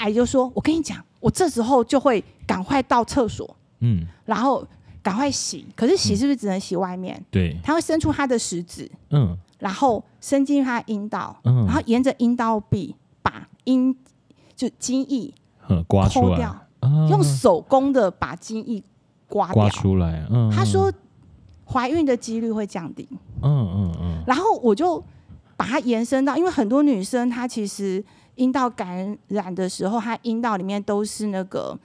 阿姨就说：“我跟你讲，我这时候就会赶快到厕所，嗯，然后赶快洗。可是洗是不是只能洗外面？对，他会伸出他的食指，嗯，然后伸进他的阴道，嗯，然后沿着阴道壁把阴就精液刮出来，用手工的把精液刮刮出来。嗯，他说怀孕的几率会降低。嗯嗯嗯，然后我就把它延伸到，因为很多女生她其实。阴道感染的时候，它阴道里面都是那个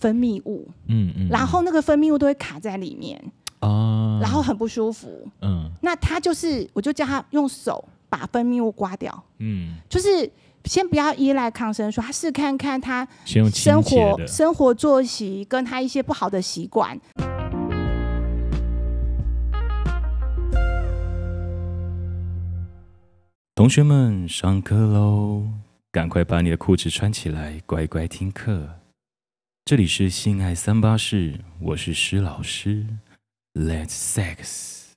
分泌物，嗯嗯，然后那个分泌物都会卡在里面，哦，然后很不舒服，嗯，那他就是，我就叫他用手把分泌物刮掉，嗯，就是先不要依赖抗生素，他试看看他生活生活作息跟他一些不好的习惯。同学们，上课喽！赶快把你的裤子穿起来，乖乖听课。这里是性爱三八室，我是施老师。Let's sex。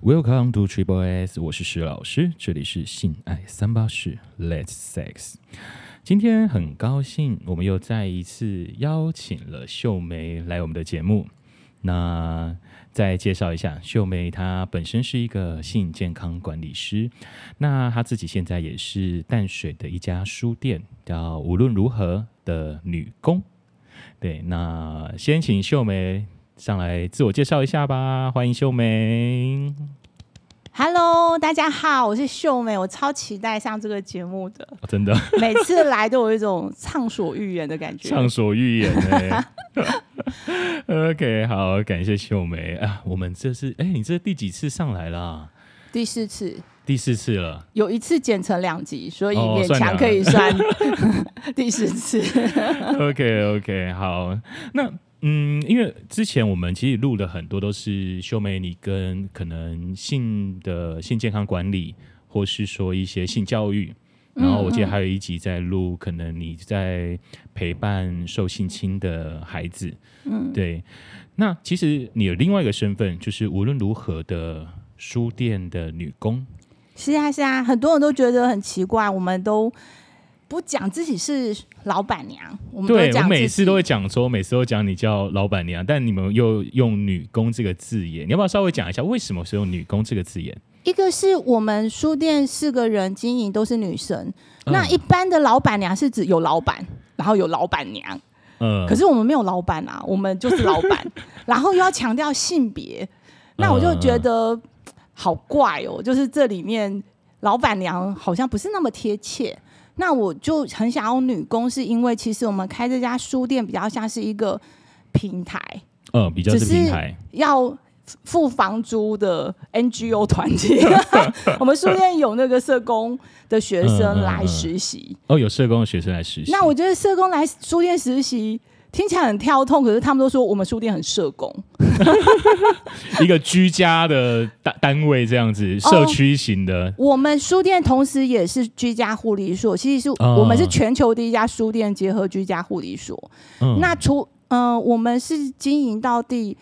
Welcome to Triple S，我是石老师。这里是性爱三八室，Let's sex。今天很高兴，我们又再一次邀请了秀梅来我们的节目。那再介绍一下，秀梅她本身是一个性健康管理师，那她自己现在也是淡水的一家书店，叫无论如何的女工。对，那先请秀梅上来自我介绍一下吧，欢迎秀梅。Hello，大家好，我是秀美，我超期待上这个节目的，哦、真的，每次来都有一种畅所欲言的感觉，畅所欲言哎。OK，好，感谢秀梅啊，我们这是哎，你这是第几次上来啦？第四次，第四次了，有一次剪成两集，所以勉强可以算、哦、第四次。Okay, 好，那。嗯，因为之前我们其实录了很多，都是秀梅你跟可能性的性健康管理，或是说一些性教育。然后我记得还有一集在录，可能你在陪伴受性侵的孩子。嗯，对。那其实你有另外一个身份，就是无论如何的书店的女工。是啊，是啊，很多人都觉得很奇怪，我们都。不讲自己是老板娘，我们对我每次都会讲说，每次都讲你叫老板娘，但你们又用女工这个字眼，你要不要稍微讲一下为什么是用女工这个字眼？一个是我们书店四个人经营都是女生，嗯、那一般的老板娘是指有老板，然后有老板娘，嗯，可是我们没有老板啊，我们就是老板，然后又要强调性别，那我就觉得好怪哦，就是这里面老板娘好像不是那么贴切。那我就很想要女工，是因为其实我们开这家书店比较像是一个平台，嗯，比较是平台，要付房租的 NGO 团体。我们书店有那个社工的学生来实习，嗯嗯嗯，哦，有社工的学生来实习。那我觉得社工来书店实习。听起来很跳痛，可是他们都说我们书店很社工，一个居家的单单位这样子，社区型的。哦，我们书店同时也是居家护理所，其实是我们是全球第一家书店结合居家护理所。嗯，那除嗯、呃，我们是经营到第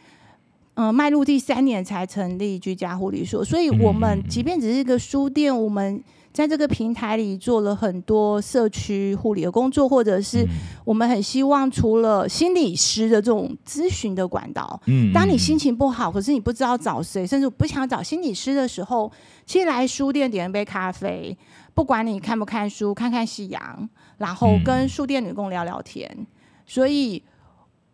嗯迈入第三年才成立居家护理所，所以我们即便只是一个书店，我们。在这个平台里做了很多社区护理的工作，或者是我们很希望除了心理师的这种咨询的管道，嗯，当你心情不好，可是你不知道找谁，甚至不想找心理师的时候，其实来书店点一杯咖啡，不管你看不看书，看看夕阳，然后跟书店女工聊聊天，所以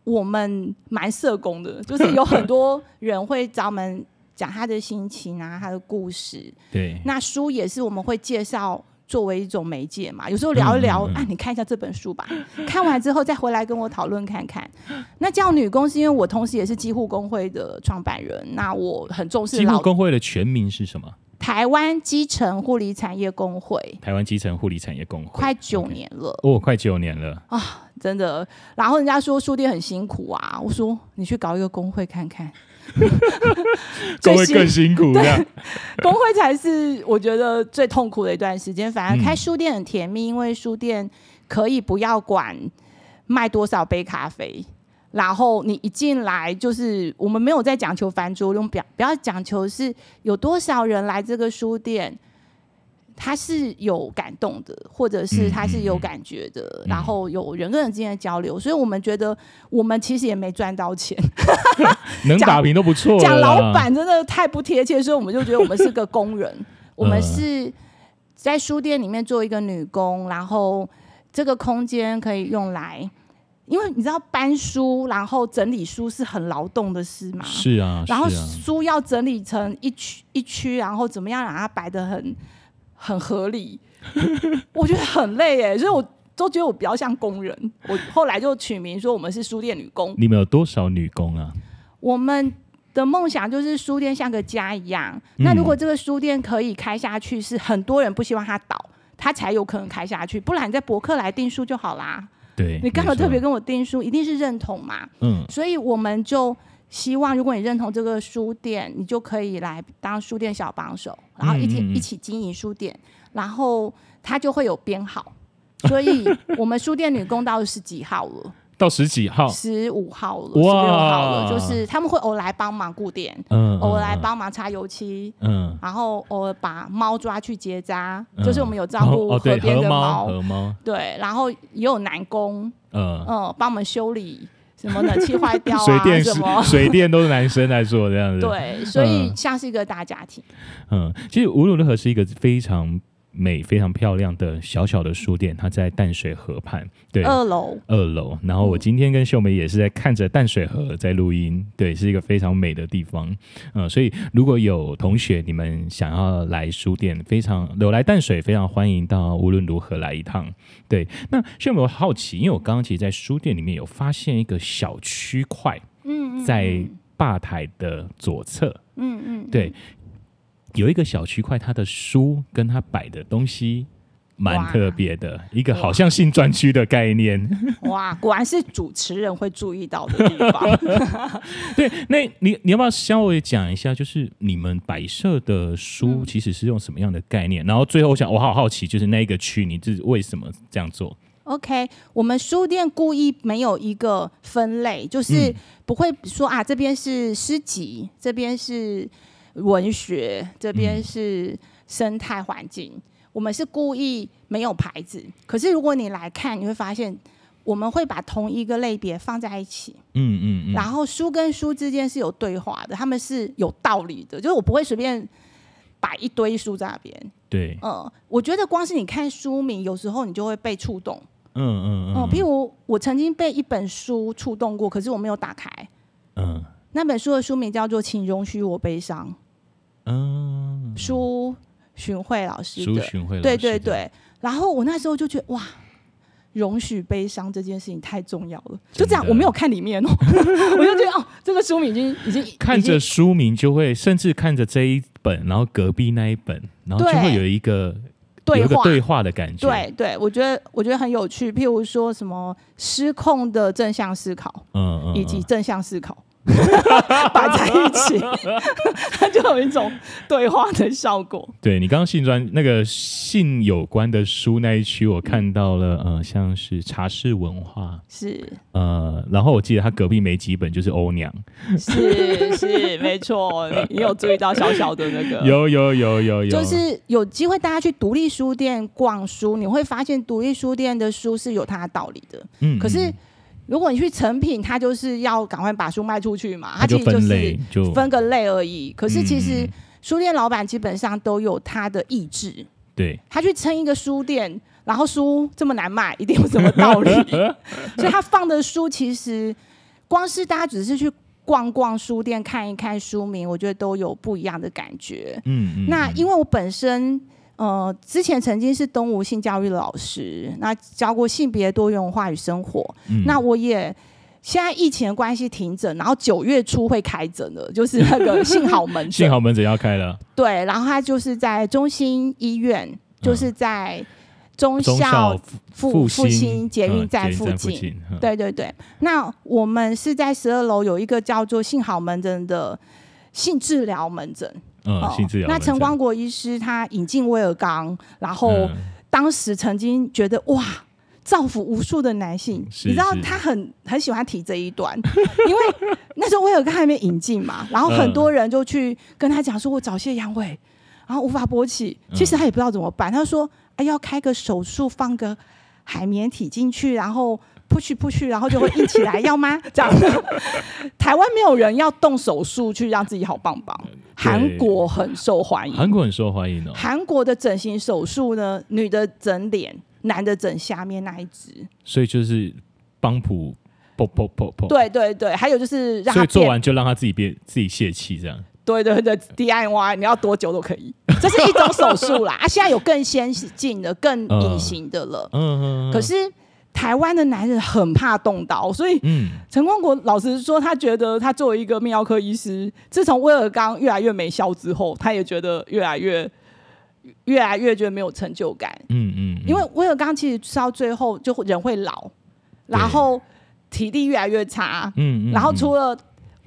我们蛮社工的，就是有很多人会找我们。讲他的心情啊，他的故事。对，那书也是我们会介绍作为一种媒介嘛。有时候聊一聊，嗯嗯嗯啊，你看一下这本书吧。看完之后再回来跟我讨论看看。那叫女工是因为我同时也是基护工会的创办人。那我很重视。基护工会的全名是什么？台湾基层护理产业工会。台湾基层护理产业工会。快九年了。Okay. 哦，快九年了啊，真的。然后人家说书店很辛苦啊，我说你去搞一个工会看看。工会更辛苦，对，工会才是我觉得最痛苦的一段时间。反而开书店很甜蜜，因为书店可以不要管卖多少杯咖啡，然后你一进来，就是我们没有在讲求繁桌，用表不要讲求是有多少人来这个书店。他是有感动的，或者是他是有感觉的，然后有人跟人之间的交流，所以我们觉得我们其实也没赚到钱，能打平都不错。讲老板真的太不贴切，所以我们就觉得我们是个工人，我们是在书店里面做一个女工，然后这个空间可以用来，因为你知道搬书，然后整理书是很劳动的事嘛，是啊，然后书要整理成一区一区，然后怎么样让它摆的很。很合理，我觉得很累哎，所以我都觉得我比较像工人。我后来就取名说我们是书店女工。你们有多少女工啊？我们的梦想就是书店像个家一样。嗯、那如果这个书店可以开下去，是很多人不希望它倒，它才有可能开下去。不然你在博客来订书就好啦。对，你刚好特别跟我订书，一定是认同嘛。嗯，所以我们就。希望如果你认同这个书店，你就可以来当书店小帮手，然后一起一起经营书店，然后它就会有编号。所以 我们书店女工到十几号了？到十几号？十五号了，十六号了，就是他们会偶尔来帮忙固店，嗯，偶尔来帮忙擦油漆，嗯，然后偶尔把猫抓去结扎，就是我们有照顾河边的猫，河猫，对，然后也有男工，嗯嗯，帮我们修理。什么冷气坏掉啊？水电什么？水电都是男生来做这样子。对，所以像是一个大家庭。嗯，其实无论如何是一个非常。美非常漂亮的小小的书店，它在淡水河畔，对，二楼，二楼。然后我今天跟秀梅也是在看着淡水河在录音，对，是一个非常美的地方。嗯，所以如果有同学你们想要来书店，非常有来淡水，非常欢迎到无论如何来一趟。对，那秀梅我好奇，因为我刚刚其实，在书店里面有发现一个小区块，嗯，在吧台的左侧，嗯嗯，对。有一个小区块，它的书跟它摆的东西蛮特别的，一个好像性专区的概念。哇，果然是主持人会注意到的地方。对，那你你要不要稍微讲一下，就是你们摆设的书其实是用什么样的概念？嗯、然后最后我想，我好好奇，就是那个区，你是为什么这样做？OK，我们书店故意没有一个分类，就是不会说啊，这边是诗集，这边是。文学这边是生态环境，嗯、我们是故意没有牌子。可是如果你来看，你会发现我们会把同一个类别放在一起。嗯嗯嗯。然后书跟书之间是有对话的，他们是有道理的。就是我不会随便摆一堆书在那边。对。嗯，我觉得光是你看书名，有时候你就会被触动。嗯嗯嗯。嗯，譬如我曾经被一本书触动过，可是我没有打开。嗯。那本书的书名叫做《请容许我悲伤》。嗯，苏洵慧老师的，苏洵慧老师，对对对。然后我那时候就觉得，哇，容许悲伤这件事情太重要了。就这样，我没有看里面哦，我就觉得哦，这个书名已经已经看着书名就会，甚至看着这一本，然后隔壁那一本，然后就会有一个对话对话的感觉。对对，我觉得我觉得很有趣。譬如说什么失控的正向思考，嗯嗯，以及正向思考。摆在一起，它就有一种对话的效果。对，你刚刚性专那个性有关的书那一区，我看到了，呃，像是茶室文化是，呃，然后我记得他隔壁没几本就是欧娘，是是没错，你你有注意到小小的那个？有有有有有，就是有机会大家去独立书店逛书，你会发现独立书店的书是有它的道理的。嗯，可是。如果你去成品，它就是要赶快把书卖出去嘛，它其实就是分个类而已。可是其实书店老板基本上都有他的意志，对，他去撑一个书店，然后书这么难卖，一定有什么道理。所以他放的书其实光是大家只是去逛逛书店看一看书名，我觉得都有不一样的感觉。嗯嗯。那因为我本身。呃，之前曾经是东吴性教育老师，那教过性别多元文化与生活。嗯、那我也现在疫情的关系停诊，然后九月初会开诊的，就是那个幸好门诊。幸好门诊要开了。对，然后他就是在中心医院，就是在中校复复兴捷运站附近。对对对，那我们是在十二楼有一个叫做幸好门诊的性治疗门诊。嗯，那陈光国医师他引进威尔刚，然后当时曾经觉得哇，造福无数的男性。是你知道他很很喜欢提这一段，因为那时候威尔刚还没引进嘛，然后很多人就去跟他讲说，我早泄阳痿，然后无法勃起，其实他也不知道怎么办。他就说，哎，要开个手术，放个海绵体进去，然后。push push，然后就会硬起来，要吗？这样子，台湾没有人要动手术去让自己好棒棒。韩国很受欢迎，韩国很受欢迎哦。韩国的整形手术呢，女的整脸，男的整下面那一只。所以就是帮浦，噗噗噗噗。对对对，还有就是让他，所以做完就让他自己变自己泄气，这样。对对对，DIY 你要多久都可以，这是一种手术啦。啊，现在有更先进的、更隐形的了。嗯嗯，嗯。可是。台湾的男人很怕动刀，所以陈光国老实说，他觉得他作为一个泌尿科医师，自从威尔刚越来越没效之后，他也觉得越来越越来越觉得没有成就感。嗯嗯，因为威尔刚其实到最后就人会老，然后体力越来越差。嗯，然后除了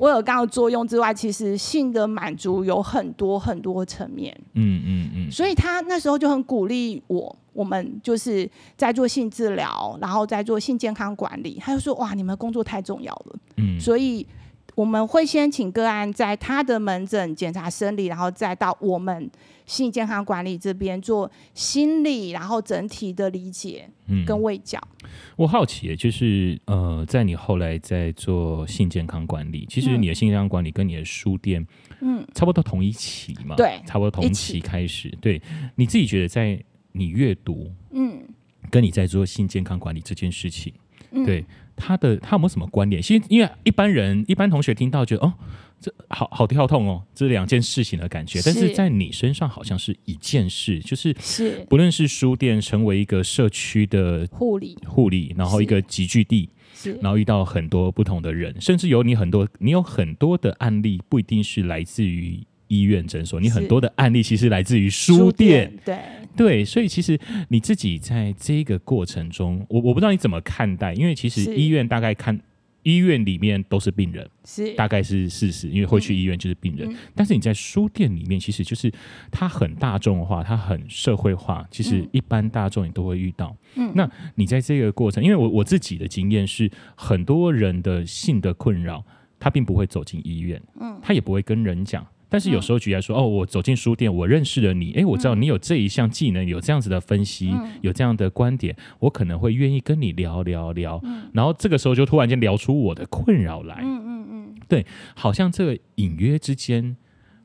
威尔刚的作用之外，其实性的满足有很多很多层面。嗯嗯嗯，所以他那时候就很鼓励我。我们就是在做性治疗，然后在做性健康管理。他就说：“哇，你们工作太重要了。”嗯，所以我们会先请个案在他的门诊检查生理，然后再到我们心理健康管理这边做心理，然后整体的理解跟卫教。嗯，我好奇，就是呃，在你后来在做性健康管理，其实你的性健康管理跟你的书店，嗯，差不多同一期嘛？对，差不多同期开始。对，你自己觉得在。你阅读，嗯，跟你在做性健康管理这件事情，嗯、对他的他有没有什么关联？其实因为一般人、一般同学听到觉得哦，这好好跳痛哦，这两件事情的感觉。但是在你身上好像是一件事，就是是不论是书店成为一个社区的护理护理，然后一个集聚地，是然后遇到很多不同的人，甚至有你很多你有很多的案例，不一定是来自于。医院诊所，你很多的案例其实来自于书店，对。对，所以其实你自己在这个过程中，我我不知道你怎么看待，因为其实医院大概看医院里面都是病人，是。大概是事实，因为会去医院就是病人，嗯、但是你在书店里面，其实就是它很大众化，它很社会化，其实一般大众你都会遇到。嗯，那你在这个过程，因为我我自己的经验是，很多人的性的困扰，他并不会走进医院，嗯，他也不会跟人讲。但是有时候举来说，哦，我走进书店，我认识了你，诶，我知道你有这一项技能，有这样子的分析，有这样的观点，我可能会愿意跟你聊聊聊。然后这个时候就突然间聊出我的困扰来。嗯嗯嗯，对，好像这个隐约之间，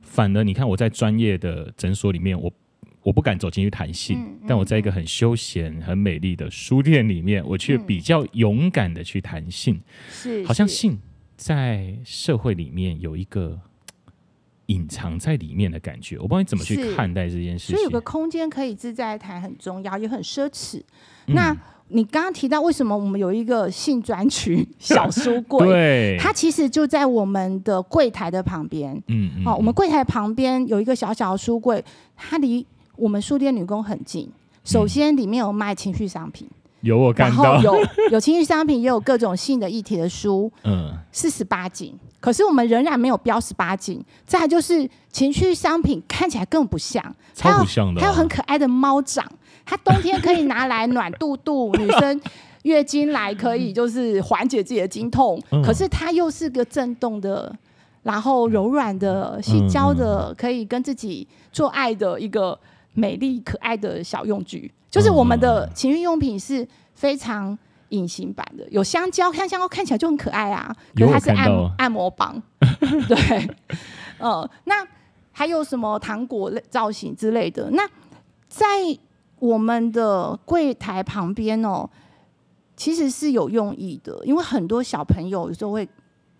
反而你看我在专业的诊所里面，我我不敢走进去谈性，但我在一个很休闲、很美丽的书店里面，我却比较勇敢的去谈性。是，好像性在社会里面有一个。隐藏在里面的感觉，我不知道你怎么去看待这件事情。所以有个空间可以自在谈很重要，也很奢侈。嗯、那你刚刚提到为什么我们有一个性专区 小书柜？对，它其实就在我们的柜台的旁边。嗯嗯。哦，我们柜台旁边有一个小小的书柜，它离我们书店女工很近。首先，里面有卖情趣商品。有我看到，有有情绪商品，也有各种性的议题的书，嗯，是十八禁，可是我们仍然没有标十八禁。再来就是情趣商品看起来更不像，超不像的，还有很可爱的猫掌，它冬天可以拿来暖肚肚，女生月经来可以就是缓解自己的经痛，可是它又是个震动的，然后柔软的、矽胶的，可以跟自己做爱的一个美丽可爱的小用具。就是我们的情趣用品是非常隐形版的，有香蕉，看香蕉看起来就很可爱啊，可是它是按按摩棒，对，呃，那还有什么糖果类造型之类的？那在我们的柜台旁边哦，其实是有用意的，因为很多小朋友有时候会。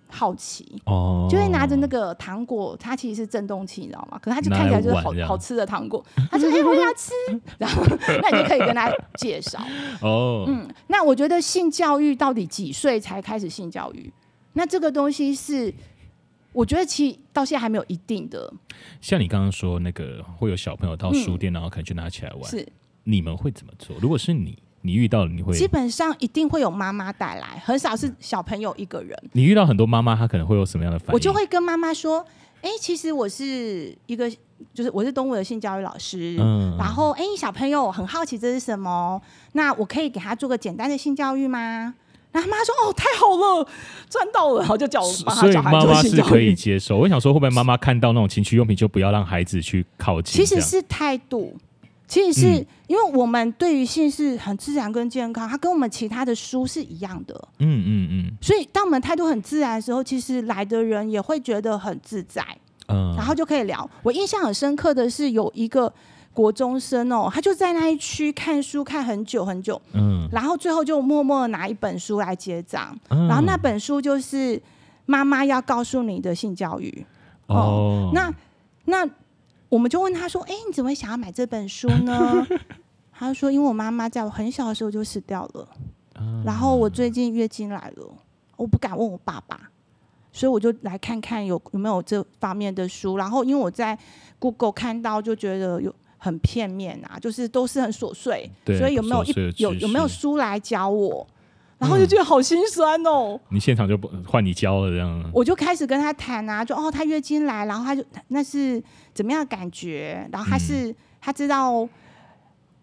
好奇哦，就会拿着那个糖果，它其实是震动器，你知道吗？可是它就看起来就是好好吃的糖果，他说：“哎，我要吃。”然后，那你就可以跟他介绍 哦。嗯，那我觉得性教育到底几岁才开始性教育？那这个东西是，我觉得其实到现在还没有一定的。像你刚刚说那个，会有小朋友到书店，然后可能就拿起来玩，是你们会怎么做？如果是你？你遇到了你会基本上一定会有妈妈带来，很少是小朋友一个人。你遇到很多妈妈，她可能会有什么样的反应？我就会跟妈妈说：“哎、欸，其实我是一个就是我是动物的性教育老师，嗯、然后哎，小朋友很好奇这是什么，那我可以给他做个简单的性教育吗？然后妈妈说哦，太好了，赚到了，然后就叫我帮他小孩做性教育。所以妈妈是可以接受。我想说，会不会妈妈看到那种情趣用品就不要让孩子去靠近？其实是态度，其实是、嗯、因为我们对于性是很自然跟健康，它跟我们其他的书是一样的。嗯嗯嗯。所以当我们态度很自然的时候，其实来的人也会觉得很自在。嗯，然后就可以聊。我印象很深刻的是有一个国中生哦，他就在那一区看书看很久很久，嗯，然后最后就默默拿一本书来结账，嗯、然后那本书就是妈妈要告诉你的性教育哦。哦那那我们就问他说：“哎，你怎么会想要买这本书呢？” 他说：“因为我妈妈在我很小的时候就死掉了，嗯、然后我最近月经来了，我不敢问我爸爸。”所以我就来看看有有没有这方面的书，然后因为我在 Google 看到，就觉得有很片面啊，就是都是很琐碎，所以有没有一有有没有书来教我？然后就觉得好心酸哦。你现场就不换你教了这样？我就开始跟他谈啊，就哦，他月经来，然后他就那是怎么样的感觉？然后他是、嗯、他知道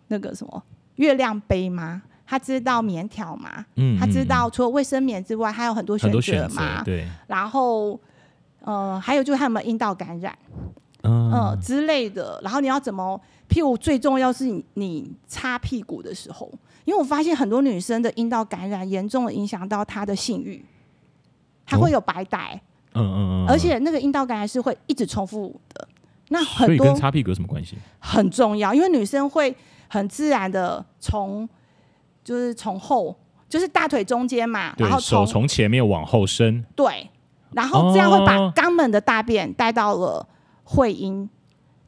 那个什么月亮杯吗？他知道棉条嘛？嗯，他知道除了卫生棉之外，还有很多选择嘛？对。然后，呃，还有就是他有没有阴道感染，嗯、呃、之类的。然后你要怎么？譬如最重要是你你擦屁股的时候，因为我发现很多女生的阴道感染严重的影响到她的性欲，她会有白带。嗯嗯嗯。而且那个阴道感染是会一直重复的。那很多跟擦屁股有什么关系？很重要，因为女生会很自然的从。就是从后，就是大腿中间嘛，然后手从前面往后伸，对，然后这样会把肛门的大便带到了会阴，哦、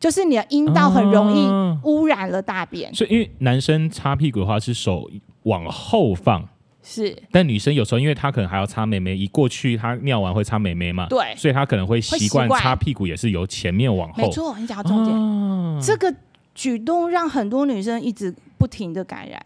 就是你的阴道很容易污染了大便。所以，因为男生擦屁股的话是手往后放，是，但女生有时候因为她可能还要擦妹妹，一过去她尿完会擦妹妹嘛，对，所以她可能会习惯擦屁股也是由前面往后。没错，你讲到重点，哦、这个举动让很多女生一直不停的感染。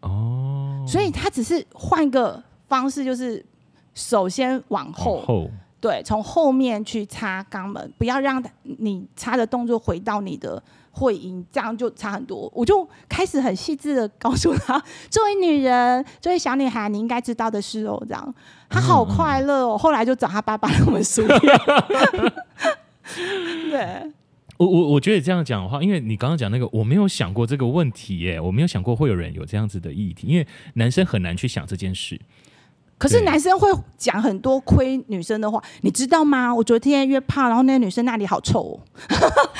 哦，所以她只是换一个方式，就是首先往后，往后对，从后面去擦肛门，不要让你擦的动作回到你的会阴，这样就差很多。我就开始很细致的告诉他，作为女人，作为小女孩，你应该知道的事哦。这样，他好快乐哦。嗯、后来就找他爸爸来我们书店 对。我我我觉得这样讲的话，因为你刚刚讲那个，我没有想过这个问题耶，我没有想过会有人有这样子的议题，因为男生很难去想这件事。可是男生会讲很多亏女生的话，你知道吗？我昨天约炮，然后那个女生那里好臭哦，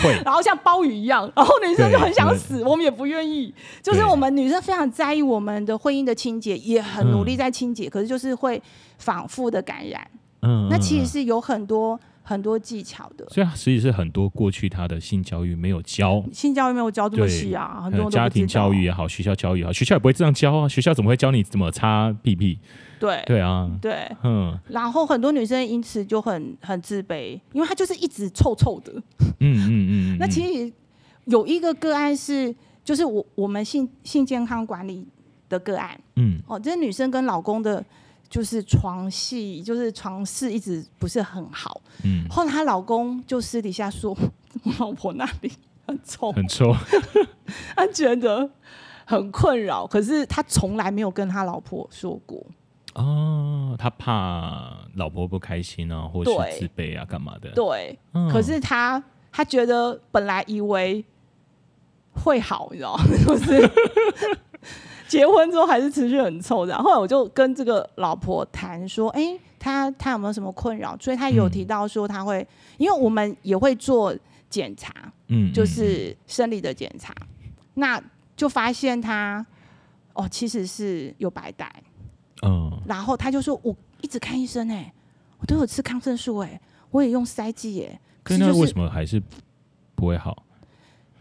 会 然后像鲍鱼一样，然后女生就很想死，我们也不愿意。就是我们女生非常在意我们的婚姻的清洁，也很努力在清洁，嗯、可是就是会反复的感染。嗯，那其实是有很多。很多技巧的，所以实际是很多过去他的性教育没有教，性教育没有教这么细啊，很多家庭教育也好，学校教育也好，学校也不会这样教啊，学校怎么会教你怎么擦屁屁？对。对啊，对，嗯，然后很多女生因此就很很自卑，因为她就是一直臭臭的，嗯嗯嗯，那其实有一个个案是，就是我我们性性健康管理的个案，嗯，哦，这女生跟老公的。就是床戏，就是床事一直不是很好。嗯，后来她老公就私底下说，我老婆那里很臭，很臭，他觉得很困扰。可是他从来没有跟他老婆说过。哦，他怕老婆不开心啊，或是自卑啊，干嘛的？对。嗯、可是他他觉得本来以为会好，你知道吗？就是。结婚之后还是持续很臭的，后来我就跟这个老婆谈说，哎、欸，他他有没有什么困扰？所以他有提到说他会，嗯、因为我们也会做检查，嗯，就是生理的检查，那就发现他哦，其实是有白带，嗯，然后他就说我一直看医生哎、欸，我都有吃抗生素哎、欸，我也用塞剂哎，可是那为什么还是不会好？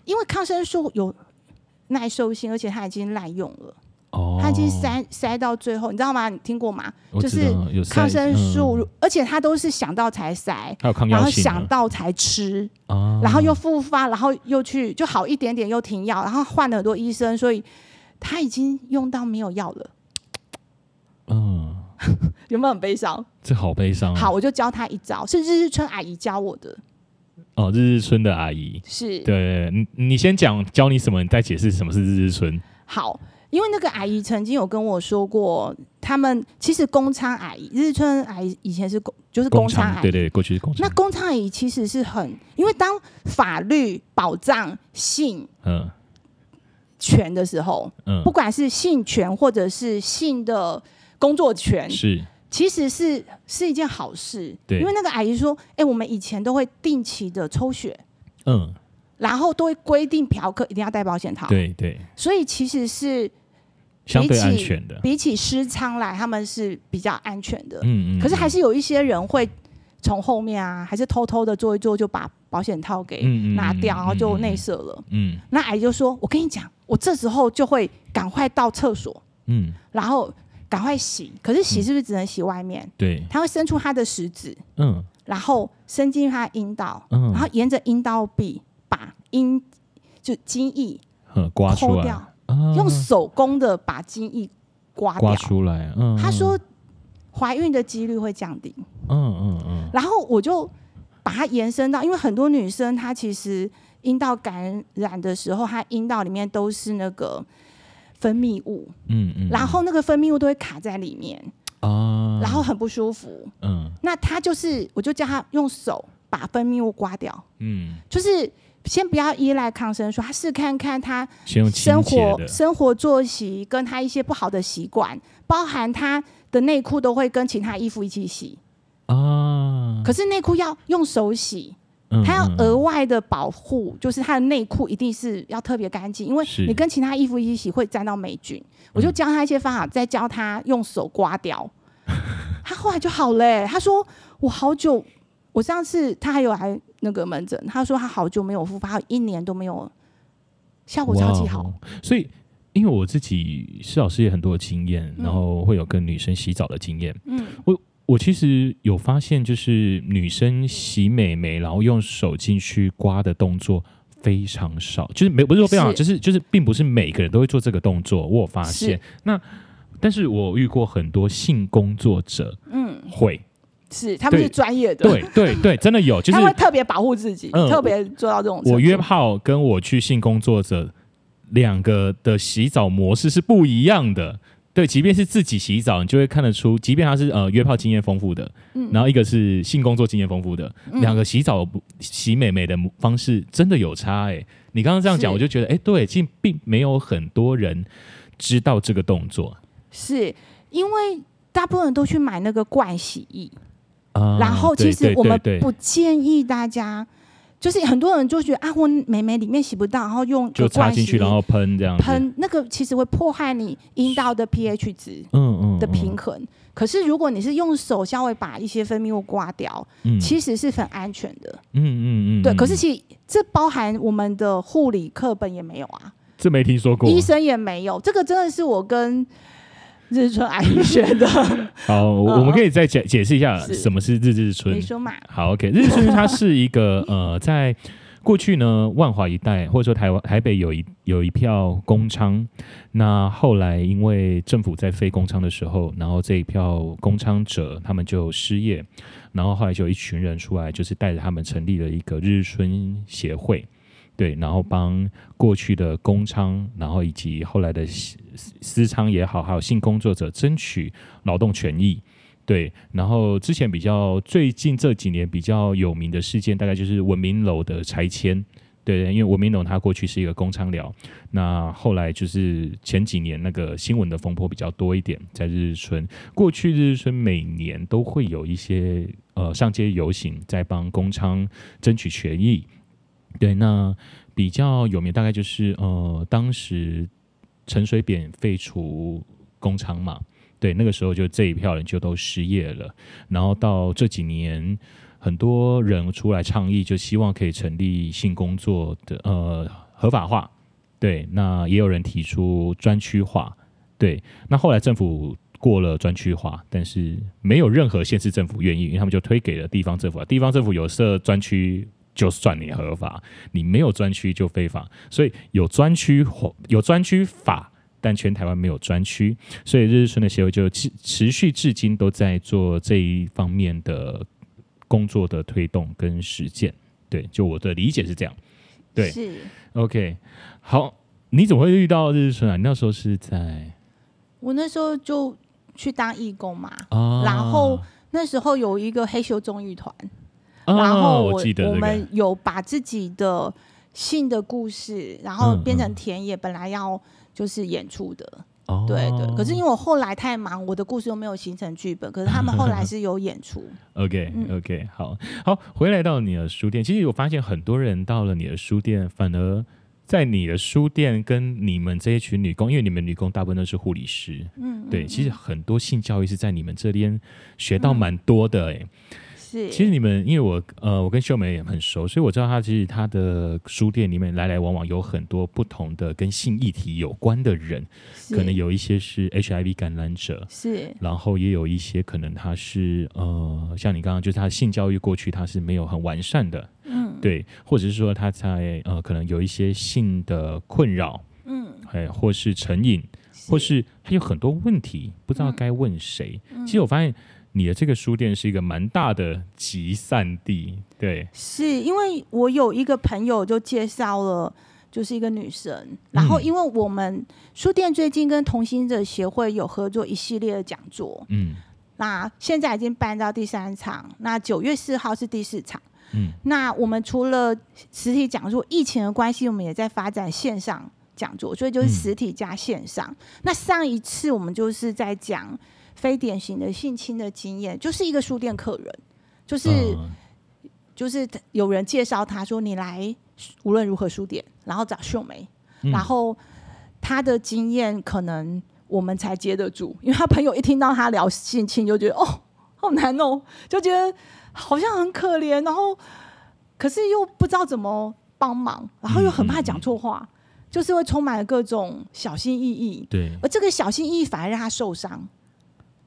因为抗生素有。耐受性，而且它已经滥用了，哦，它已经塞塞到最后，你知道吗？你听过吗？就是抗生素，嗯、而且它都是想到才塞，然后想到才吃，啊、然后又复发，然后又去就好一点点又停药，然后换了很多医生，所以他已经用到没有药了。嗯，有没有很悲伤？这好悲伤、啊。好，我就教他一招，是日日春阿姨教我的。哦，日日春的阿姨是对，你你先讲教你什么，你再解释什么是日日春。好，因为那个阿姨曾经有跟我说过，他们其实公娼阿姨、日日春阿姨以前是公就是公娼阿姨，对对，过去是公娼。那公娼阿姨其实是很，因为当法律保障性嗯权的时候，嗯，不管是性权或者是性的工作权。是。其实是是一件好事，对，因为那个阿姨说，哎、欸，我们以前都会定期的抽血，嗯，然后都会规定嫖客一定要戴保险套，对对，所以其实是相对安全的，比起私娼来，他们是比较安全的，嗯嗯，可是还是有一些人会从后面啊，还是偷偷的做一做，就把保险套给拿掉，然后就内射了，嗯，那阿姨就说，我跟你讲，我这时候就会赶快到厕所，嗯，然后。赶快洗，可是洗是不是只能洗外面？嗯、对，他会伸出他的食指，嗯，然后伸进他阴道，嗯，然后沿着阴道壁把阴就精液刮出来，掉，用手工的把精液刮掉刮出来。嗯，他说怀孕的几率会降低。嗯嗯嗯。然后我就把它延伸到，因为很多女生她其实阴道感染的时候，她阴道里面都是那个。分泌物，嗯嗯，然后那个分泌物都会卡在里面。啊，然后很不舒服，嗯，那他就是，我就叫他用手把分泌物刮掉，嗯，就是先不要依赖抗生素，他试看看他生活生活作息跟他一些不好的习惯，包含他的内裤都会跟其他衣服一起洗。啊，可是内裤要用手洗。他要额外的保护，就是他的内裤一定是要特别干净，因为你跟其他衣服一起洗会沾到霉菌。我就教他一些方法，再教他用手刮掉，他后来就好嘞、欸。他说我好久，我上次他还有来那个门诊，他说他好久没有复发，一年都没有，效果超级好。所以，因为我自己施老师也很多的经验，然后会有跟女生洗澡的经验。嗯，我。我其实有发现，就是女生洗美眉，然后用手进去刮的动作非常少，就是没不是说非常少，就是就是并不是每个人都会做这个动作。我有发现，那但是我遇过很多性工作者，嗯，会是他们是专业的，对对对，真的有，就是他会特别保护自己，嗯、特别做到这种。我约炮跟我去性工作者两个的洗澡模式是不一样的。对，即便是自己洗澡，你就会看得出，即便他是呃约炮经验丰富的，嗯，然后一个是性工作经验丰富的，嗯，两个洗澡洗美美的方式真的有差哎。你刚刚这样讲，我就觉得哎，对，其实并没有很多人知道这个动作，是因为大部分人都去买那个盥洗液，啊，然后其实我们不建议大家。就是很多人就觉得啊，我美眉里面洗不到，然后用就插进去，然后喷这样喷那个其实会破坏你阴道的 pH 值，嗯嗯的平衡，嗯嗯。可是如果你是用手稍微把一些分泌物刮掉，嗯，其实是很安全的。嗯嗯嗯，对。可是其实这包含我们的护理课本也没有啊，这没听说过，医生也没有。这个真的是我跟。日春阿姨学的，好，我们可以再解解释一下什么是日日春。你说嘛？好，OK，日日春它是一个 呃，在过去呢，万华一带或者说台湾台北有一有一票公娼，那后来因为政府在废公娼的时候，然后这一票公娼者他们就失业，然后后来就有一群人出来，就是带着他们成立了一个日日春协会。对，然后帮过去的公娼，然后以及后来的私私娼也好，还有性工作者争取劳动权益。对，然后之前比较最近这几年比较有名的事件，大概就是文明楼的拆迁。对，因为文明楼它过去是一个公娼寮，那后来就是前几年那个新闻的风波比较多一点，在日日春。过去日日春每年都会有一些呃上街游行，在帮公娼争取权益。对，那比较有名大概就是呃，当时陈水扁废除公娼嘛，对，那个时候就这一票人就都失业了。然后到这几年，很多人出来倡议，就希望可以成立性工作的呃合法化。对，那也有人提出专区化。对，那后来政府过了专区化，但是没有任何县市政府愿意，因为他们就推给了地方政府。地方政府有设专区。就算你合法，你没有专区就非法，所以有专区或有专区法，但全台湾没有专区，所以日日春的协会就持持续至今都在做这一方面的工作的推动跟实践。对，就我的理解是这样。对，是 OK。好，你怎么会遇到日日春啊？你那时候是在？我那时候就去当义工嘛，啊、然后那时候有一个黑咻综艺团，啊、然后我，我，记得我们有把自己的性的故事，然后变成田野，本来要就是演出的。嗯嗯对对，可是因为我后来太忙，我的故事又没有形成剧本。可是他们后来是有演出。OK OK，好好回来到你的书店。其实我发现很多人到了你的书店，反而在你的书店跟你们这一群女工，因为你们女工大部分都是护理师，嗯，对，其实很多性教育是在你们这边学到蛮多的哎。嗯其实你们，因为我呃，我跟秀梅也很熟，所以我知道她其实她的书店里面来来往往有很多不同的跟性议题有关的人，可能有一些是 HIV 感染者，是，然后也有一些可能他是呃，像你刚刚就是他性教育过去他是没有很完善的，嗯，对，或者是说他在呃，可能有一些性的困扰，嗯，哎，或是成瘾，或是他有很多问题不知道该问谁。嗯，其实我发现。你的这个书店是一个蛮大的集散地，对，是因为我有一个朋友就介绍了，就是一个女生，然后因为我们书店最近跟同行者协会有合作一系列的讲座，嗯，那现在已经办到第三场，那九月四号是第四场，嗯，那我们除了实体讲座，疫情的关系，我们也在发展线上讲座，所以就是实体加线上。嗯、那上一次我们就是在讲。非典型的性侵的经验，就是一个书店客人，就是、嗯、就是有人介绍他说，你来无论如何书店，然后找秀梅，嗯、然后他的经验可能我们才接得住，因为他朋友一听到他聊性侵，就觉得哦好难哦，就觉得好像很可怜，然后可是又不知道怎么帮忙，然后又很怕讲错话，嗯、就是会充满了各种小心翼翼。对，而这个小心翼翼反而让他受伤。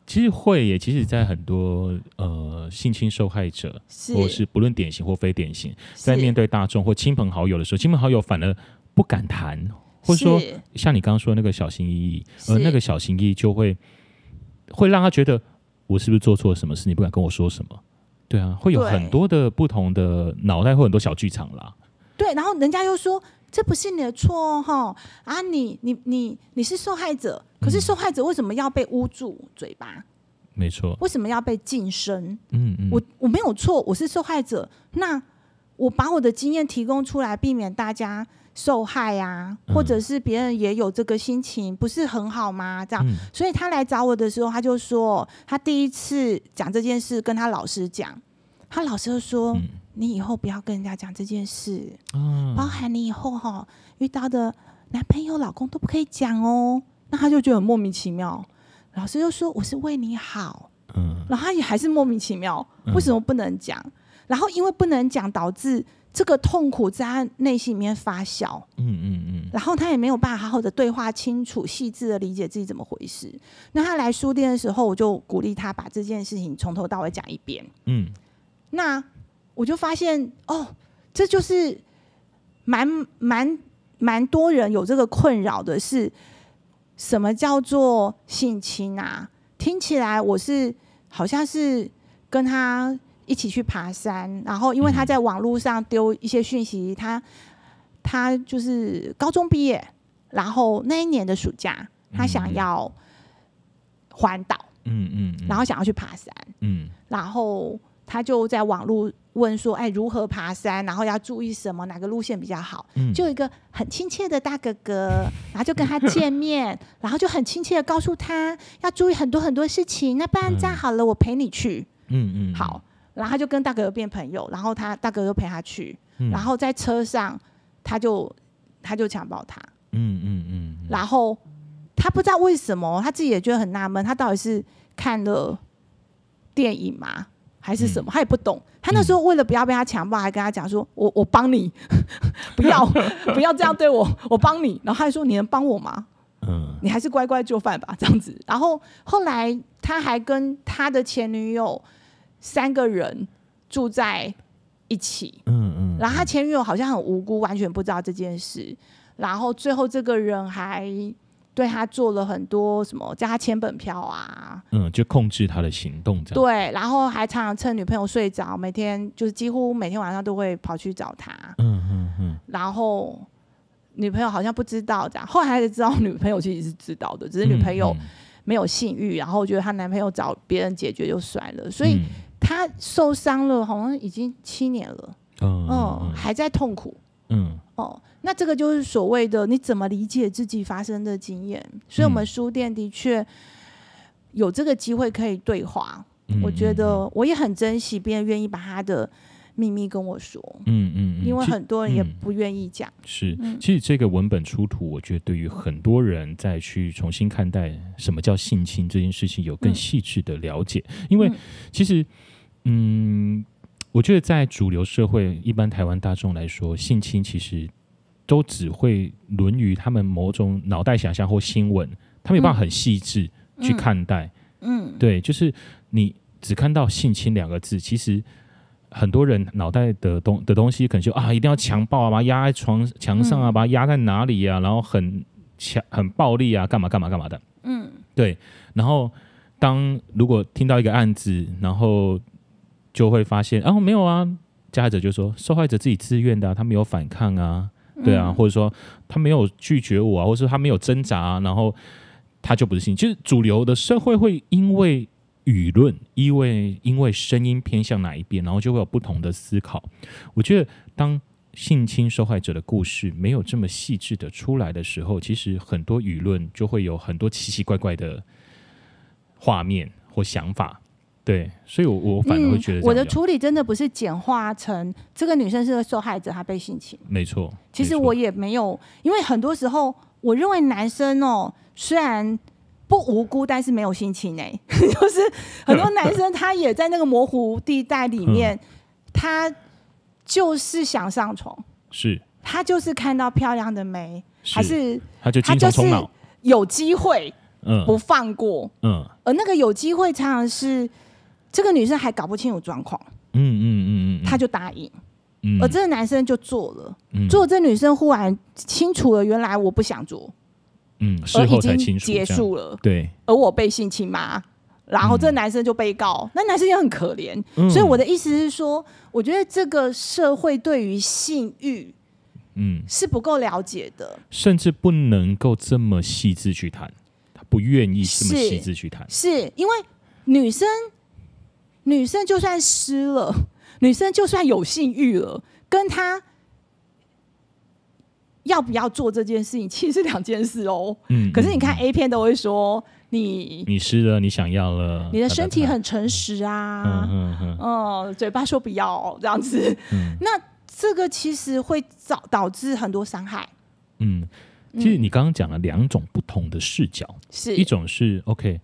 其实会也，其实，在很多呃性侵受害者，是或者是不论典型或非典型，在面对大众或亲朋好友的时候，亲朋好友反而不敢谈，或者说像你刚刚说的那个小心翼翼，而那个小心翼翼就会会让他觉得我是不是做错了什么事？你不敢跟我说什么？对啊，会有很多的不同的脑袋，会很多小剧场啦。对，然后人家又说。这不是你的错哈啊！你你你你是受害者，可是受害者为什么要被捂住嘴巴？没错，为什么要被晋升？嗯嗯，我我没有错，我是受害者。那我把我的经验提供出来，避免大家受害啊，或者是别人也有这个心情，不是很好吗？这样，嗯、所以他来找我的时候，他就说，他第一次讲这件事，跟他老师讲，他老师就说。嗯你以后不要跟人家讲这件事，嗯，包含你以后哈遇到的男朋友、老公都不可以讲哦。那他就觉得很莫名其妙。老师就说我是为你好，嗯，然后他也还是莫名其妙，为什么不能讲？嗯、然后因为不能讲，导致这个痛苦在他内心里面发酵，嗯嗯嗯。然后他也没有办法好好的对话清楚、细致的理解自己怎么回事。那他来书店的时候，我就鼓励他把这件事情从头到尾讲一遍，嗯，那。我就发现哦，这就是蛮蛮蛮多人有这个困扰的是，什么叫做性侵啊？听起来我是好像是跟他一起去爬山，然后因为他在网络上丢一些讯息，他他就是高中毕业，然后那一年的暑假，他想要环岛，嗯嗯，然后想要去爬山，嗯，然后他就在网络。问说：“哎，如何爬山？然后要注意什么？哪个路线比较好？”嗯、就有一个很亲切的大哥哥，然后就跟他见面，然后就很亲切的告诉他要注意很多很多事情。那不然这样好了，嗯、我陪你去。嗯嗯。好，然后他就跟大哥哥变朋友，然后他大哥哥陪他去，嗯、然后在车上他就他就强暴他。嗯嗯嗯。然后他不知道为什么，他自己也觉得很纳闷，他到底是看了电影吗？还是什么？他也不懂。他那时候为了不要被他强暴，还跟他讲说：“我我帮你，不要 不要这样对我，我帮你。”然后他还说：“你能帮我吗？嗯，你还是乖乖做饭吧，这样子。”然后后来他还跟他的前女友三个人住在一起。嗯嗯。然后他前女友好像很无辜，完全不知道这件事。然后最后这个人还对他做了很多什么，叫他签本票啊，嗯，就控制他的行动这样。对，然后还常常趁女朋友睡着，每天就是几乎每天晚上都会跑去找他。嗯嗯嗯。然后女朋友好像不知道这样，后来才知道女朋友其实是知道的，只是女朋友没有性欲，然后觉得她男朋友找别人解决就算了，所以她受伤了，好像已经七年了。嗯，嗯，还在痛苦。嗯，哦，那这个就是所谓的你怎么理解自己发生的经验？所以，我们书店的确有这个机会可以对话。嗯，我觉得我也很珍惜别人愿意把他的秘密跟我说。嗯嗯，因为很多人也不愿意讲。是，其实这个文本出土，我觉得对于很多人再去重新看待什么叫性侵这件事情，有更细致的了解。因为其实，嗯。我觉得在主流社会，一般台湾大众来说，性侵其实都只会沦于他们某种脑袋想象或新闻，他没有办法很细致去看待。嗯，嗯对，就是你只看到性侵两个字，其实很多人脑袋的东的东西，可能就啊，一定要强暴啊，把它压在床墙上啊，把它压在哪里啊，然后很强很暴力啊，干嘛干嘛干嘛的。嗯，对。然后当如果听到一个案子，然后就会发现，哦，没有啊，加害者就说受害者自己自愿的、啊，他没有反抗啊，对啊，嗯、或者说他没有拒绝我啊，或者说他没有挣扎、啊，然后他就不是性。就是主流的社会会因为舆论，因为因为声音偏向哪一边，然后就会有不同的思考。我觉得，当性侵受害者的故事没有这么细致的出来的时候，其实很多舆论就会有很多奇奇怪怪的画面或想法。对，所以我，我我反而会觉得、嗯，我的处理真的不是简化成这个女生是个受害者，她被性侵。没错，其实我也没有，因为很多时候，我认为男生哦，虽然不无辜，但是没有性侵哎，就是很多男生他也在那个模糊地带里面，嗯、他就是想上床，是，他就是看到漂亮的美，是。还是他就精虫冲脑，有机会，嗯，不放过，嗯，而那个有机会常常是。这个女生还搞不清楚状况，嗯嗯嗯嗯，她就答应，嗯，而这个男生就做了，嗯，做了这女生忽然清楚了，原来我不想做，嗯，事后才清楚，结束了，对，而我被性侵嘛，然后这个男生就被告，那男生也很可怜，所以我的意思是说，我觉得这个社会对于性欲，嗯，是不够了解的，甚至不能够这么细致去谈，他不愿意这么细致去谈，是因为女生。女生就算湿了，女生就算有性欲了，跟她要不要做这件事情，其实是两件事哦。嗯。可是你看 A 片都会说你你湿了，你想要了，你的身体很诚实啊。嗯嗯嗯。哦，嘴巴说不要这样子。嗯。那这个其实会导导致很多伤害。嗯。其实你刚刚讲了两种不同的视角，是一种是 OK。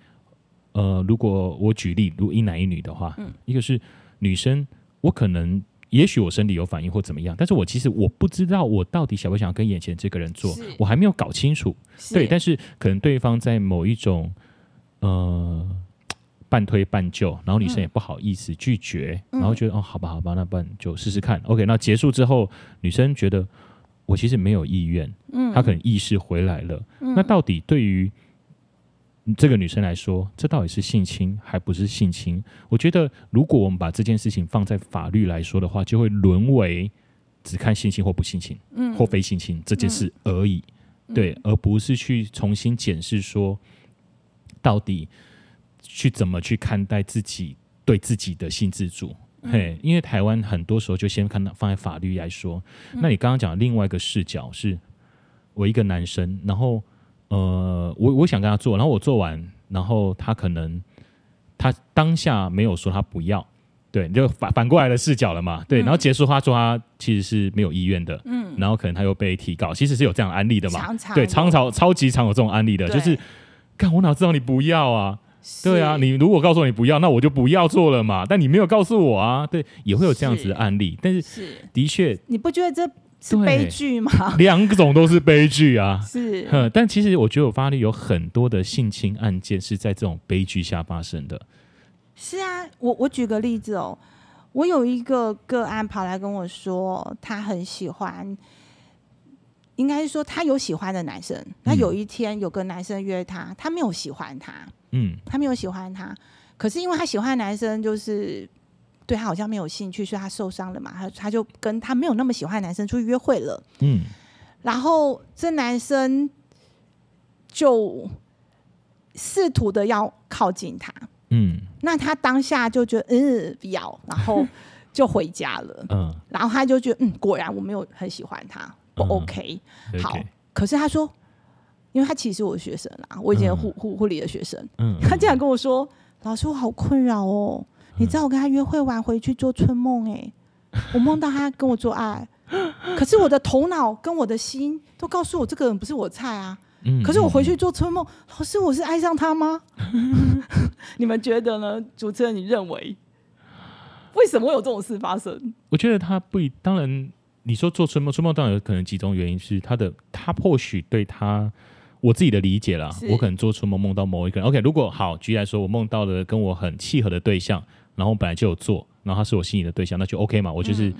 呃，如果我举例，如果一男一女的话，嗯，一个是女生，我可能也许我生理有反应或怎么样，但是我其实我不知道我到底想不想跟眼前这个人做，我还没有搞清楚，对，但是可能对方在某一种呃半推半就，然后女生也不好意思拒绝，嗯、然后觉得哦，好吧，好吧，那不然就试试看，OK，那结束之后，女生觉得我其实没有意愿，嗯，她可能意识回来了，嗯、那到底对于这个女生来说，这到底是性侵还不是性侵？我觉得，如果我们把这件事情放在法律来说的话，就会沦为只看性侵或不性侵，嗯，或非性侵这件事而已，嗯、对，而不是去重新检视说，到底去怎么去看待自己对自己的性自主。嗯、嘿，因为台湾很多时候就先看到放在法律来说，嗯、那你刚刚讲的另外一个视角是，我一个男生，然后。呃，我我想跟他做，然后我做完，然后他可能他当下没有说他不要，对，就反反过来的视角了嘛，对，嗯、然后结束他说他其实是没有意愿的，嗯，然后可能他又被提告，其实是有这样的案例的嘛，常常对，常常超级常有这种案例的，对。就是，看我哪知道你不要啊，对啊，你如果告诉我你不要，那我就不要做了嘛，但你没有告诉我啊，对，也会有这样子的案例，是但是，是。的确，你不觉得这？是悲剧吗？两种都是悲剧啊！是，但其实我觉得我发现有很多的性侵案件是在这种悲剧下发生的。是啊，我我举个例子哦，我有一个个案跑来跟我说，他很喜欢应该是说他有喜欢的男生，那有一天有个男生约他，他没有喜欢他，嗯，他没有喜欢他，可是因为他喜欢的男生就是对他好像没有兴趣，所以他受伤了嘛，他他就跟他没有那么喜欢的男生出去约会了，嗯，然后这男生就试图的要靠近他，嗯，那他当下就觉得嗯不要，然后 就回家了，嗯，然后他就觉得嗯果然我没有很喜欢他。不 OK，好。可是他说，因为他其实我的学生啦，我以前护护护理的学生。嗯，他竟然跟我说：“老师，我好困扰哦。你知道我跟他约会完回去做春梦，哎，我梦到他跟我做爱，可是我的头脑跟我的心都告诉我这个人不是我菜啊。可是我回去做春梦，老师，我是爱上他吗？你们觉得呢？主持人，你认为为什么会有这种事发生？我觉得他不一当然。你说做春梦，春梦当然有可能几种原因是他的，他或许对他我自己的理解啦，我可能做春梦梦到某一个人。OK，如果好，举例来说，我梦到了跟我很契合的对象，然后我本来就有做，然后他是我心仪的对象，那就 OK 嘛。我就是，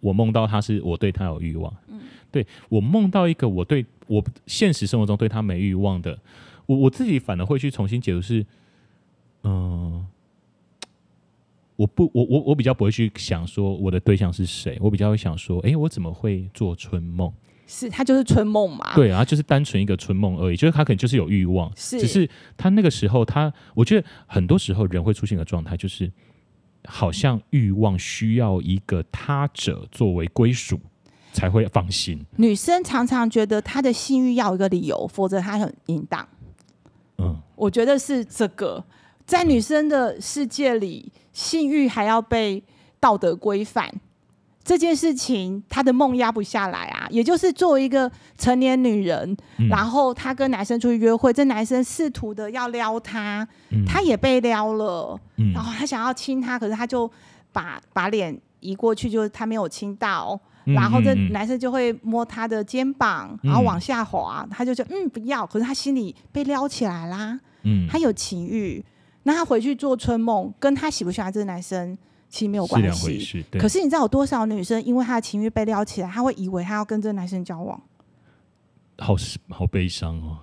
我梦到他是我对他有欲望，嗯对，我梦到一个我对我现实生活中对他没欲望的，我我自己反而会去重新解读是，嗯。我不，我我我比较不会去想说我的对象是谁，我比较会想说，哎，我怎么会做春梦？是他就是春梦嘛？对啊，就是单纯一个春梦而已，就是他可能就是有欲望，是，只是他那个时候他，我觉得很多时候人会出现个状态，就是好像欲望需要一个他者作为归属才会放心。女生常常觉得她的性欲要一个理由，否则她很淫荡。嗯，我觉得是这个。在女生的世界里，性欲还要被道德规范，这件事情她的梦压不下来啊。也就是作为一个成年女人，嗯、然后她跟男生出去约会，这男生试图的要撩她，她、嗯、也被撩了，嗯、然后她想要亲她，可是他就把把脸移过去，就是他没有亲到，嗯、然后这男生就会摸她的肩膀，然后往下滑，她就说嗯不要，可是她心里被撩起来啦，嗯，他有情欲。那她回去做春梦，跟她喜不喜欢这个男生其实没有关系。可是你知道有多少女生因为她的情欲被撩起来，她会以为她要跟这个男生交往？好好悲伤哦。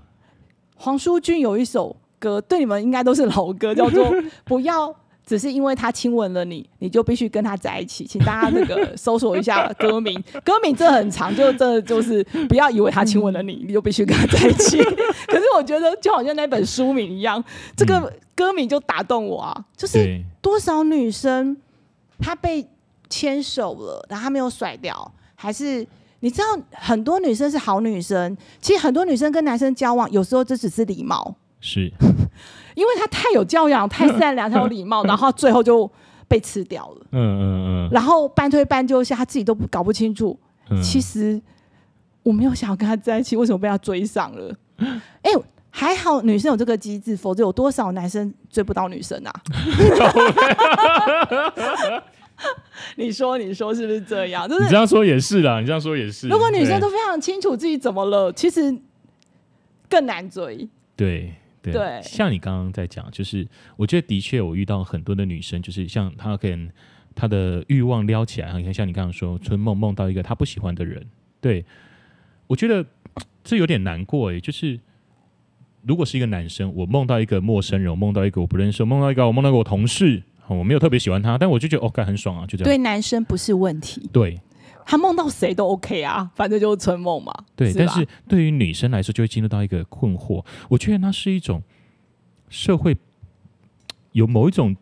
黄淑君有一首歌，对你们应该都是老歌，叫做 《不要》。只是因为他亲吻了你，你就必须跟他在一起。请大家那个 搜索一下歌名，歌名真的很长，就真的就是不要以为他亲吻了你，你就必须跟他在一起。可是我觉得就好像那本书名一样，这个歌名就打动我啊！就是多少女生她被牵手了，然后他没有甩掉，还是你知道很多女生是好女生，其实很多女生跟男生交往，有时候这只是礼貌。是。因为他太有教养、太善良、太有礼貌，然后最后就被吃掉了。嗯嗯嗯。然后半推半就下，他自己都搞不清楚。其实我没有想要跟他在一起，为什么被他追上了？哎，还好女生有这个机制，否则有多少男生追不到女生啊？你说，你说是不是这样？就是你这样说也是啦，你这样说也是。如果女生都非常清楚自己怎么了，其实更难追。对。对，对像你刚刚在讲，就是我觉得的确，我遇到很多的女生，就是像她可能她的欲望撩起来，好像像你刚刚说春梦梦到一个她不喜欢的人，对，我觉得这有点难过诶。就是如果是一个男生，我梦到一个陌生人，我梦到一个我不认识，我梦到一个我梦到一个我同事，我没有特别喜欢他，但我就觉得哦，该很爽啊，就这样。对男生不是问题，对。他梦到谁都 OK 啊，反正就是春梦嘛。对，是但是对于女生来说，就会进入到一个困惑。我觉得那是一种社会有某一种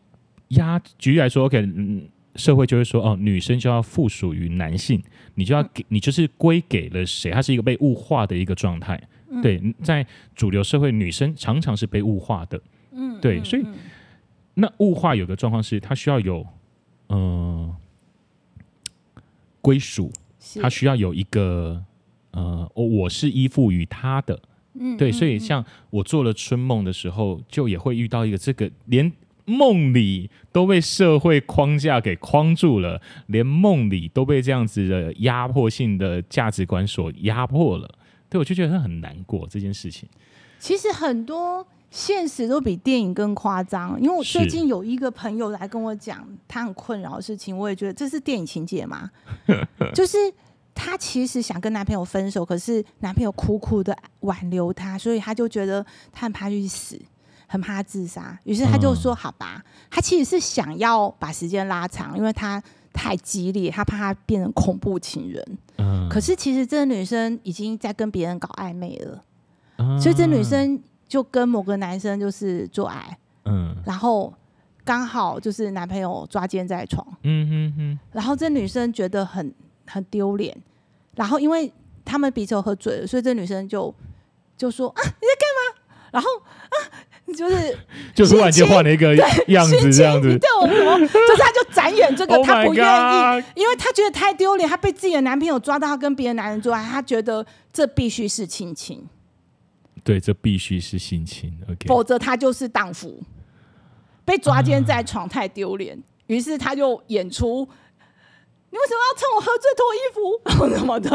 压。举例来说，OK，嗯，社会就会说，哦，女生就要附属于男性，你就要给，你就是归给了谁？它是一个被物化的一个状态。嗯、对，在主流社会，女生常常是被物化的。嗯，对，所以那物化有的状况是，她需要有，嗯、呃。归属，她需要有一个呃，我我是依附于她的，嗯，对，所以像我做了春梦的时候，就也会遇到一个这个，连梦里都被社会框架给框住了，连梦里都被这样子的压迫性的价值观所压迫了，对，我就觉得很难过这件事情。其实很多。现实都比电影更夸张，因为我最近有一个朋友来跟我讲他很困扰的事情，我也觉得这是电影情节嘛，就是她其实想跟男朋友分手，可是男朋友苦苦的挽留她，所以她就觉得她很怕去死，很怕自杀。于是她就说：“好吧。”她其实是想要把时间拉长，因为她太激烈，他怕他变成恐怖情人。嗯。可是其实这个女生已经在跟别人搞暧昧了，所以这女生就跟某个男生就是做爱。嗯。然后。刚好就是男朋友抓奸在床，嗯哼哼，然后这女生觉得很很丢脸，然后因为他们彼此有喝醉了，所以这女生就就说啊，你在干嘛？然后啊，就是 就突然间换了一个 样子，这样子，对我什么？就是他就展演这个，他不愿意，因为他觉得太丢脸，他被自己的男朋友抓到他跟别的男人做爱，他觉得这必须是性侵，对，这必须是性侵，OK，否则他就是荡妇。被抓奸在床太丢脸，于、嗯、是他就演出，你为什么要趁我喝醉脱衣服，什么的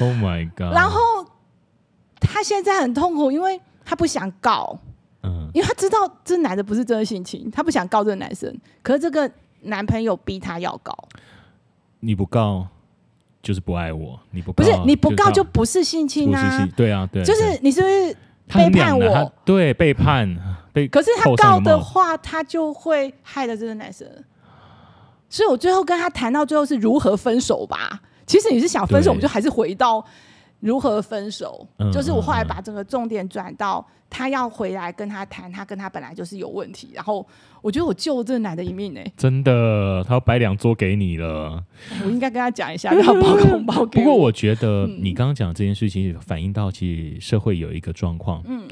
？Oh my god！然后他现在很痛苦，因为他不想告，嗯，因为他知道这男的不是真的性侵，他不想告这个男生，可是这个男朋友逼他要告，你不告就是不爱我，你不告不是你不告就不是性侵啊，对啊，对，就是你是不是背叛我？对，背叛被。可是他告的话，他就会害了这个男生。所以我最后跟他谈到最后是如何分手吧。其实你是想分手，我们就还是回到如何分手。就是我后来把整个重点转到他要回来跟他谈，他跟他本来就是有问题。然后我觉得我救这个男的一命呢。真的，他要摆两桌给你了。我应该跟他讲一下，要包红包给。不过我觉得你刚刚讲这件事情，反映到其实社会有一个状况，嗯，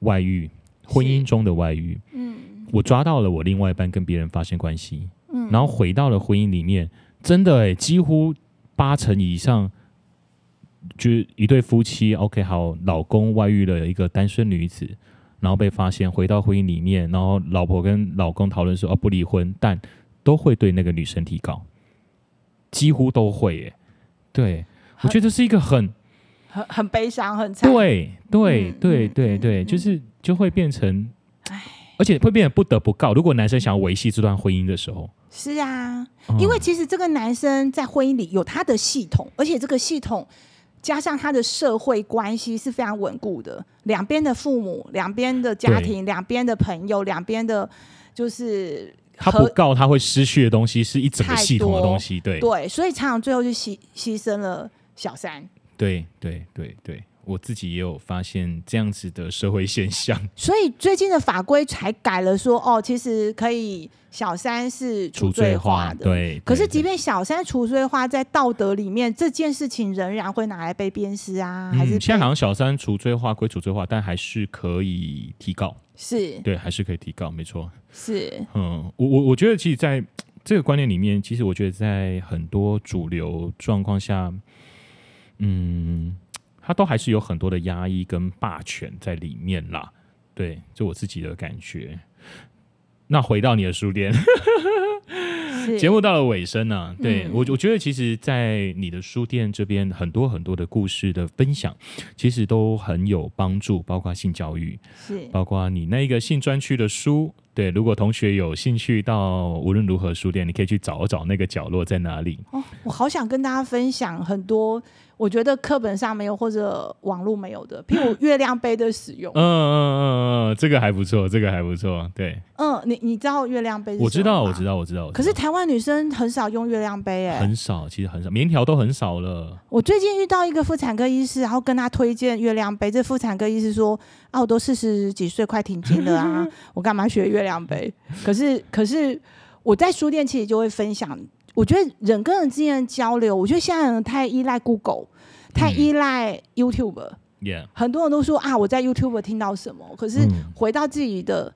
外遇。婚姻中的外遇，嗯，我抓到了我另外一半跟别人发生关系，嗯，然后回到了婚姻里面，真的哎，几乎八成以上，就是一对夫妻，OK，好，老公外遇了一个单身女子，然后被发现回到婚姻里面，然后老婆跟老公讨论说哦不离婚，但都会对那个女生提高，几乎都会耶，对，我觉得这是一个很很很悲伤，很惨，对对对对对，就是。就会变成，唉，而且会变得不得不告。如果男生想要维系这段婚姻的时候，是啊，嗯，因为其实这个男生在婚姻里有他的系统，而且这个系统加上他的社会关系是非常稳固的。两边的父母、两边的家庭、两边的朋友、两边的，就是他不告他会失去的东西是一整个系统的东西。对对，所以常常最后就牺牺牲了小三。对对对对。我自己也有发现这样子的社会现象，所以最近的法规才改了说，说哦，其实可以小三是除罪化的，对。可是，即便小三除罪化，在道德里面，这件事情仍然会拿来被鞭尸啊？还是、嗯、现在好像小三除罪化归除罪化，但还是可以提告，是对，还是可以提告，没错，是。嗯，我我我觉得，其实在这个观念里面，其实我觉得在很多主流状况下，嗯。他都还是有很多的压抑跟霸权在里面啦，对，就我自己的感觉。那回到你的书店，节目到了尾声呢、啊，对、嗯、我我觉得其实，在你的书店这边，很多很多的故事的分享，其实都很有帮助，包括性教育，是，包括你那个性专区的书，对，如果同学有兴趣到无论如何书店，你可以去找找那个角落在哪里。哦，我好想跟大家分享很多。我觉得课本上没有或者网络没有的，譬如 月亮杯的使用。嗯嗯嗯嗯，这个还不错，这个还不错。对，嗯，你你知道月亮杯？我知道，我知道，我知道。可是台湾女生很少用月亮杯，哎，很少，其实很少，棉条都很少了。我最近遇到一个妇产科医师，然后跟他推荐月亮杯。这妇产科医师说：“啊，我都四十几岁，快停经了啊，我干嘛学月亮杯？”可是，可是我在书店其实就会分享。我觉得人跟人之间的交流，我觉得现在人太依赖 Google。太依赖 YouTube，嗯，很多人都说啊，我在 YouTube 听到什么，可是回到自己的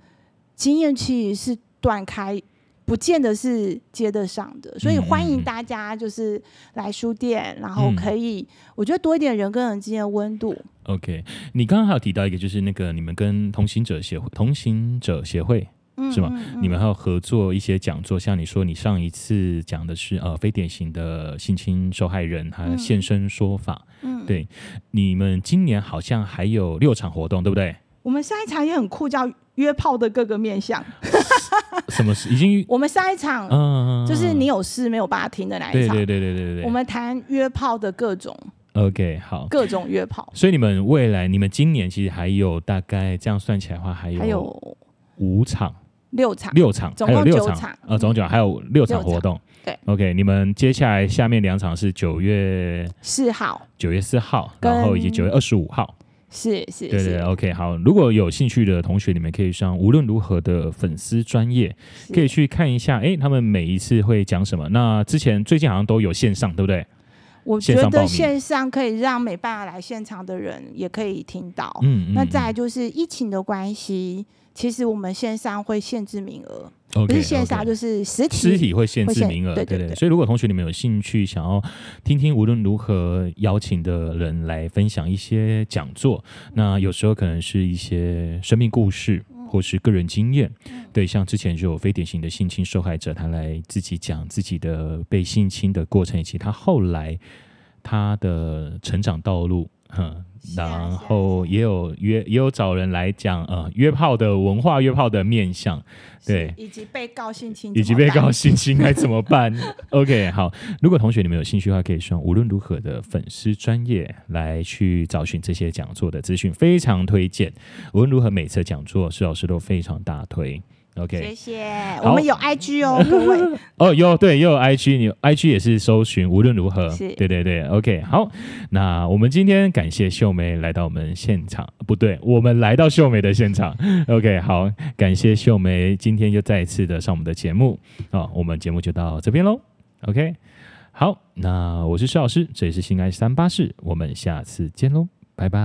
经验，其实是断开，不见得是接得上的。所以欢迎大家就是来书店，然后可以，我觉得多一点人跟人之间的温度。OK，你刚刚还有提到一个，就是那个你们跟同行者协会，同行者协会。是吗？你们还有合作一些讲座，像你说，你上一次讲的是呃非典型的性侵受害人，他现身说法。嗯，对，你们今年好像还有六场活动，对不对？我们下一场也很酷，叫约炮的各个面向。什么事？已经 我们上一场，嗯，就是你有事没有办法听的那一场。对对对对对对。我们谈约炮的各种。OK，好。各种约炮。所以你们未来，你们今年其实还有大概这样算起来的话，还有还有五场、六场、六场，还有六场。呃，总共还有六场活动。对。OK，你们接下来下面两场是九月四号，九月四号，然后以及九月二十五号。是是，对对，OK，好。如果有兴趣的同学，你们可以上无论如何的粉丝专业，可以去看一下。哎，他们每一次会讲什么？那之前最近好像都有线上，对不对？我觉得线上可以让没办法来现场的人也可以听到。嗯，嗯，那再来就是疫情的关系。其实我们线上会限制名额，okay, 不是线上就是实体，实体会限制名额，对对对。所以如果同学你们有兴趣想要听听无论如何邀请的人来分享一些讲座，那有时候可能是一些生命故事或是个人经验，对，像之前就有非典型的性侵受害者，他来自己讲自己的被性侵的过程，以及他后来他的成长道路，哼。然后也有约，也有找人来讲，呃，约炮的文化，约炮的面向，对，以及被告性侵，以及被告性侵该怎么办？OK，好，如果同学你们有兴趣的话，可以上无论如何的粉丝专业来去找寻这些讲座的资讯，非常推荐。无论如何每次讲座，施老师都非常大推。OK，谢谢。我们有 IG 哦，各位。哦，有对，又有 IG，你 IG 也是搜寻无论如何。是，对对对。OK，好。那我们今天感谢秀梅来到我们现场，不对，我们来到秀梅的现场。OK，好，感谢秀梅今天又再一次的上我们的节目。好，我们节目就到这边喽。OK，好，那我是施老师，这里是新爱三八室，我们下次见喽，拜拜。